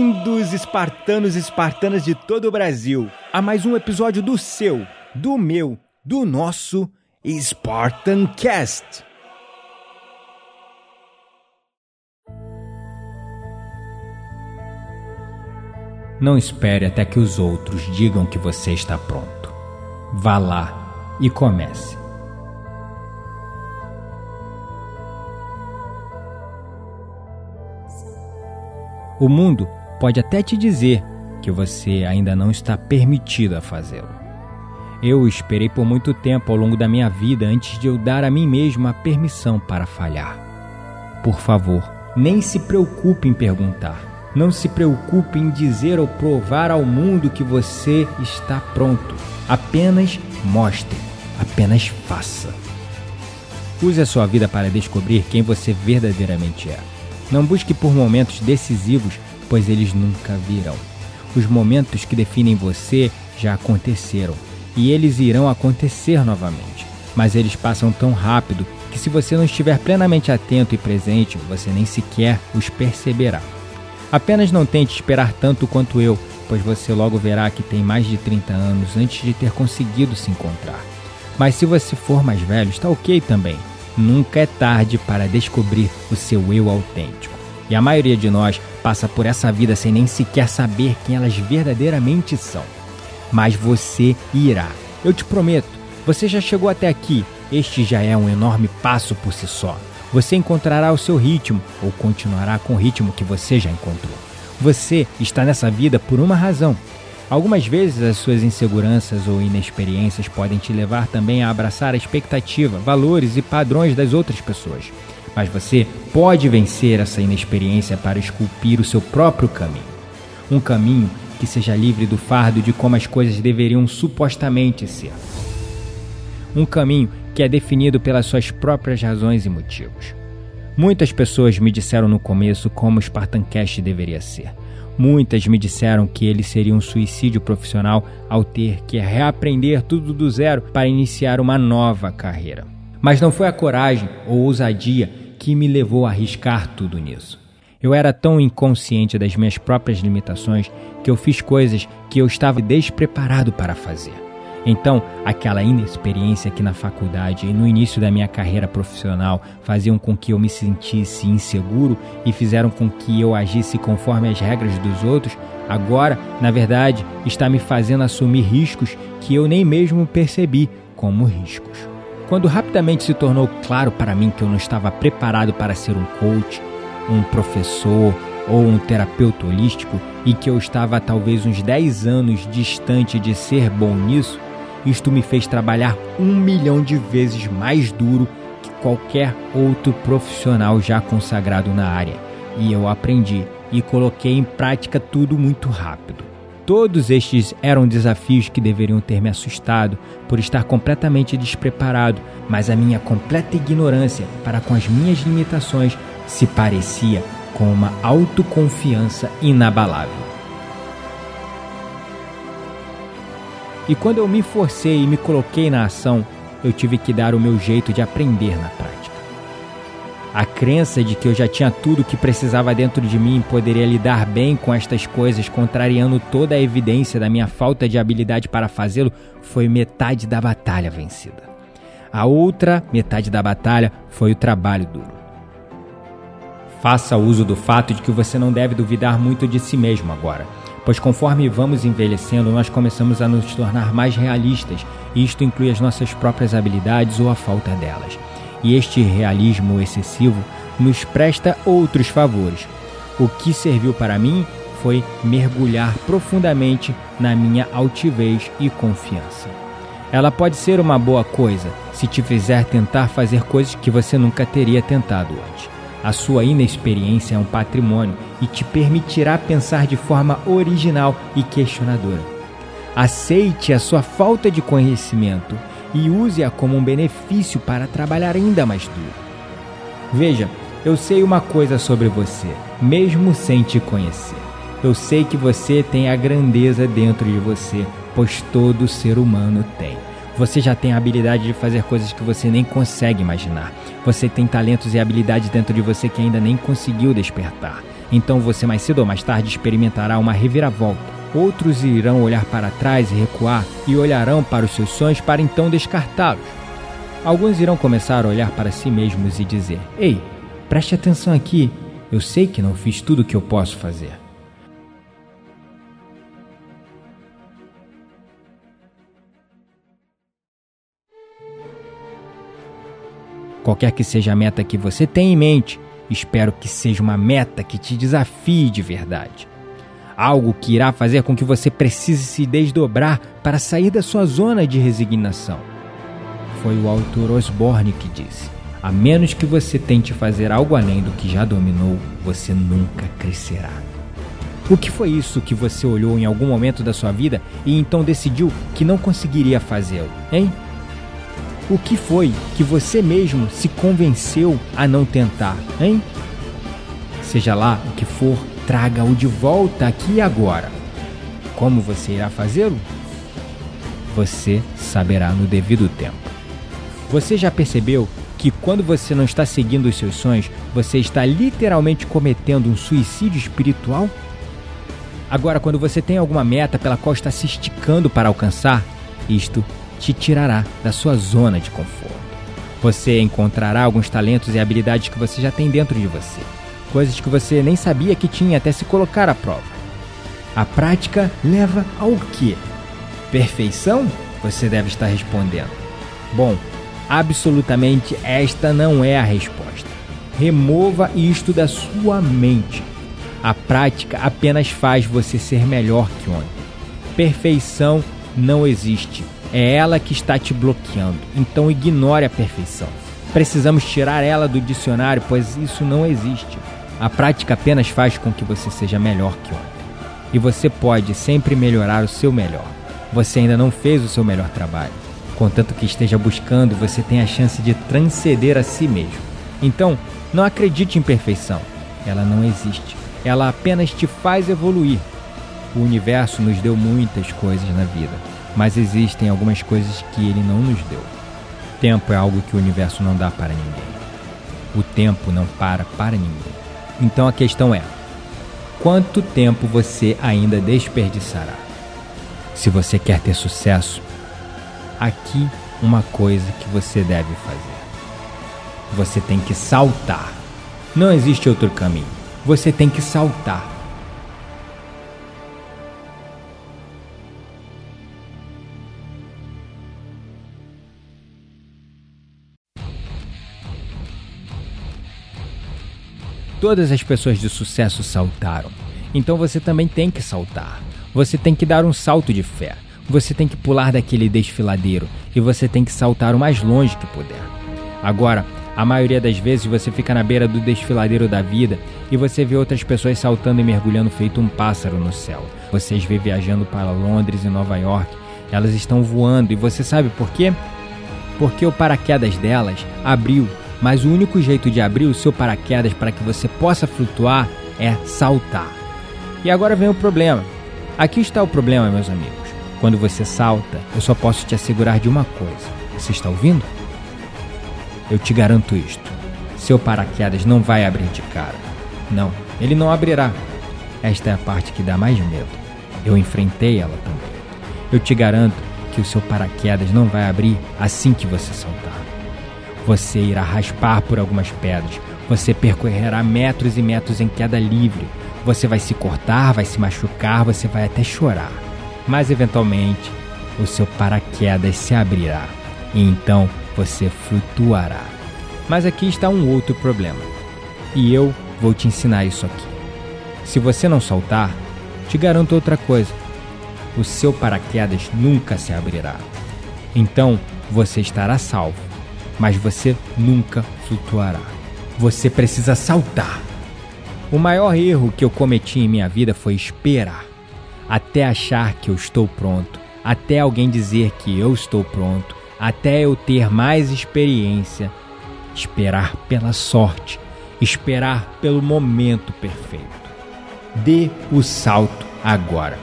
Bem-vindos, espartanos e espartanas de todo o Brasil, a mais um episódio do seu, do meu, do nosso Spartan Cast. Não espere até que os outros digam que você está pronto. Vá lá e comece. O mundo pode até te dizer que você ainda não está permitido a fazê-lo. Eu esperei por muito tempo ao longo da minha vida antes de eu dar a mim mesmo a permissão para falhar. Por favor, nem se preocupe em perguntar. Não se preocupe em dizer ou provar ao mundo que você está pronto. Apenas mostre, apenas faça. Use a sua vida para descobrir quem você verdadeiramente é. Não busque por momentos decisivos, pois eles nunca virão. Os momentos que definem você já aconteceram e eles irão acontecer novamente. Mas eles passam tão rápido que, se você não estiver plenamente atento e presente, você nem sequer os perceberá. Apenas não tente esperar tanto quanto eu, pois você logo verá que tem mais de 30 anos antes de ter conseguido se encontrar. Mas se você for mais velho, está ok também. Nunca é tarde para descobrir o seu eu autêntico. E a maioria de nós passa por essa vida sem nem sequer saber quem elas verdadeiramente são. Mas você irá. Eu te prometo, você já chegou até aqui. Este já é um enorme passo por si só. Você encontrará o seu ritmo ou continuará com o ritmo que você já encontrou. Você está nessa vida por uma razão. Algumas vezes as suas inseguranças ou inexperiências podem te levar também a abraçar a expectativa, valores e padrões das outras pessoas. Mas você pode vencer essa inexperiência para esculpir o seu próprio caminho. Um caminho que seja livre do fardo de como as coisas deveriam supostamente ser. Um caminho que é definido pelas suas próprias razões e motivos. Muitas pessoas me disseram no começo como o Spartan Cash deveria ser. Muitas me disseram que ele seria um suicídio profissional ao ter que reaprender tudo do zero para iniciar uma nova carreira. Mas não foi a coragem ou ousadia que me levou a arriscar tudo nisso. Eu era tão inconsciente das minhas próprias limitações que eu fiz coisas que eu estava despreparado para fazer. Então, aquela inexperiência que na faculdade e no início da minha carreira profissional faziam com que eu me sentisse inseguro e fizeram com que eu agisse conforme as regras dos outros, agora, na verdade, está me fazendo assumir riscos que eu nem mesmo percebi como riscos. Quando rapidamente se tornou claro para mim que eu não estava preparado para ser um coach, um professor ou um terapeuta holístico e que eu estava talvez uns 10 anos distante de ser bom nisso, isto me fez trabalhar um milhão de vezes mais duro que qualquer outro profissional já consagrado na área. E eu aprendi e coloquei em prática tudo muito rápido. Todos estes eram desafios que deveriam ter me assustado por estar completamente despreparado, mas a minha completa ignorância para com as minhas limitações se parecia com uma autoconfiança inabalável. E quando eu me forcei e me coloquei na ação, eu tive que dar o meu jeito de aprender na prática. A crença de que eu já tinha tudo o que precisava dentro de mim e poderia lidar bem com estas coisas, contrariando toda a evidência da minha falta de habilidade para fazê-lo, foi metade da batalha vencida. A outra metade da batalha foi o trabalho duro. Faça uso do fato de que você não deve duvidar muito de si mesmo agora, pois conforme vamos envelhecendo, nós começamos a nos tornar mais realistas, e isto inclui as nossas próprias habilidades ou a falta delas. E este realismo excessivo nos presta outros favores. O que serviu para mim foi mergulhar profundamente na minha altivez e confiança. Ela pode ser uma boa coisa se te fizer tentar fazer coisas que você nunca teria tentado antes. A sua inexperiência é um patrimônio e te permitirá pensar de forma original e questionadora. Aceite a sua falta de conhecimento e use-a como um benefício para trabalhar ainda mais duro. Veja, eu sei uma coisa sobre você, mesmo sem te conhecer. Eu sei que você tem a grandeza dentro de você, pois todo ser humano tem. Você já tem a habilidade de fazer coisas que você nem consegue imaginar. Você tem talentos e habilidades dentro de você que ainda nem conseguiu despertar. Então você mais cedo ou mais tarde experimentará uma reviravolta. Outros irão olhar para trás e recuar e olharão para os seus sonhos para então descartá-los. Alguns irão começar a olhar para si mesmos e dizer: Ei, preste atenção aqui, eu sei que não fiz tudo o que eu posso fazer. Qualquer que seja a meta que você tem em mente, espero que seja uma meta que te desafie de verdade. Algo que irá fazer com que você precise se desdobrar para sair da sua zona de resignação. Foi o autor Osborne que disse: a menos que você tente fazer algo além do que já dominou, você nunca crescerá. O que foi isso que você olhou em algum momento da sua vida e então decidiu que não conseguiria fazê-lo, hein? O que foi que você mesmo se convenceu a não tentar, hein? Seja lá o que for, traga-o de volta aqui e agora. Como você irá fazê-lo? Você saberá no devido tempo. Você já percebeu que quando você não está seguindo os seus sonhos, você está literalmente cometendo um suicídio espiritual? Agora, quando você tem alguma meta pela qual está se esticando para alcançar, isto te tirará da sua zona de conforto. Você encontrará alguns talentos e habilidades que você já tem dentro de você, coisas que você nem sabia que tinha até se colocar à prova. A prática leva ao quê? Perfeição? Você deve estar respondendo. Bom, absolutamente esta não é a resposta. Remova isto da sua mente. A prática apenas faz você ser melhor que ontem. Perfeição não existe. É ela que está te bloqueando. Então ignore a perfeição. Precisamos tirar ela do dicionário, pois isso não existe. A prática apenas faz com que você seja melhor que ontem. E você pode sempre melhorar o seu melhor. Você ainda não fez o seu melhor trabalho. Contanto que esteja buscando, você tem a chance de transcender a si mesmo. Então, não acredite em perfeição. Ela não existe. Ela apenas te faz evoluir. O universo nos deu muitas coisas na vida mas existem algumas coisas que ele não nos deu. Tempo é algo que o universo não dá para ninguém. O tempo não para para ninguém. Então a questão é: quanto tempo você ainda desperdiçará? Se você quer ter sucesso, aqui uma coisa que você deve fazer. Você tem que saltar. Não existe outro caminho. Você tem que saltar. Todas as pessoas de sucesso saltaram. Então você também tem que saltar. Você tem que dar um salto de fé. Você tem que pular daquele desfiladeiro e você tem que saltar o mais longe que puder. Agora, a maioria das vezes você fica na beira do desfiladeiro da vida e você vê outras pessoas saltando e mergulhando feito um pássaro no céu. Vocês vê viajando para Londres e Nova York. Elas estão voando e você sabe por quê? Porque o paraquedas delas abriu mas o único jeito de abrir o seu paraquedas para que você possa flutuar é saltar. E agora vem o problema. Aqui está o problema, meus amigos. Quando você salta, eu só posso te assegurar de uma coisa. Você está ouvindo? Eu te garanto isto. Seu paraquedas não vai abrir de cara. Não, ele não abrirá. Esta é a parte que dá mais medo. Eu enfrentei ela também. Eu te garanto que o seu paraquedas não vai abrir assim que você saltar. Você irá raspar por algumas pedras. Você percorrerá metros e metros em queda livre. Você vai se cortar, vai se machucar, você vai até chorar. Mas eventualmente, o seu paraquedas se abrirá e então você flutuará. Mas aqui está um outro problema. E eu vou te ensinar isso aqui. Se você não soltar, te garanto outra coisa: o seu paraquedas nunca se abrirá. Então você estará salvo, mas você nunca flutuará. Você precisa saltar. O maior erro que eu cometi em minha vida foi esperar até achar que eu estou pronto, até alguém dizer que eu estou pronto, até eu ter mais experiência. Esperar pela sorte, esperar pelo momento perfeito. Dê o salto agora.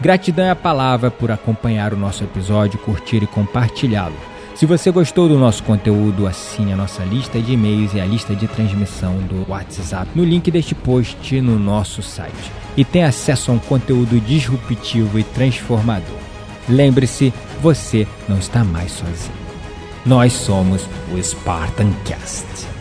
Gratidão é a palavra por acompanhar o nosso episódio, curtir e compartilhá-lo. Se você gostou do nosso conteúdo, assine a nossa lista de e-mails e a lista de transmissão do WhatsApp no link deste post no nosso site e tenha acesso a um conteúdo disruptivo e transformador. Lembre-se, você não está mais sozinho. Nós somos o Spartan Cast.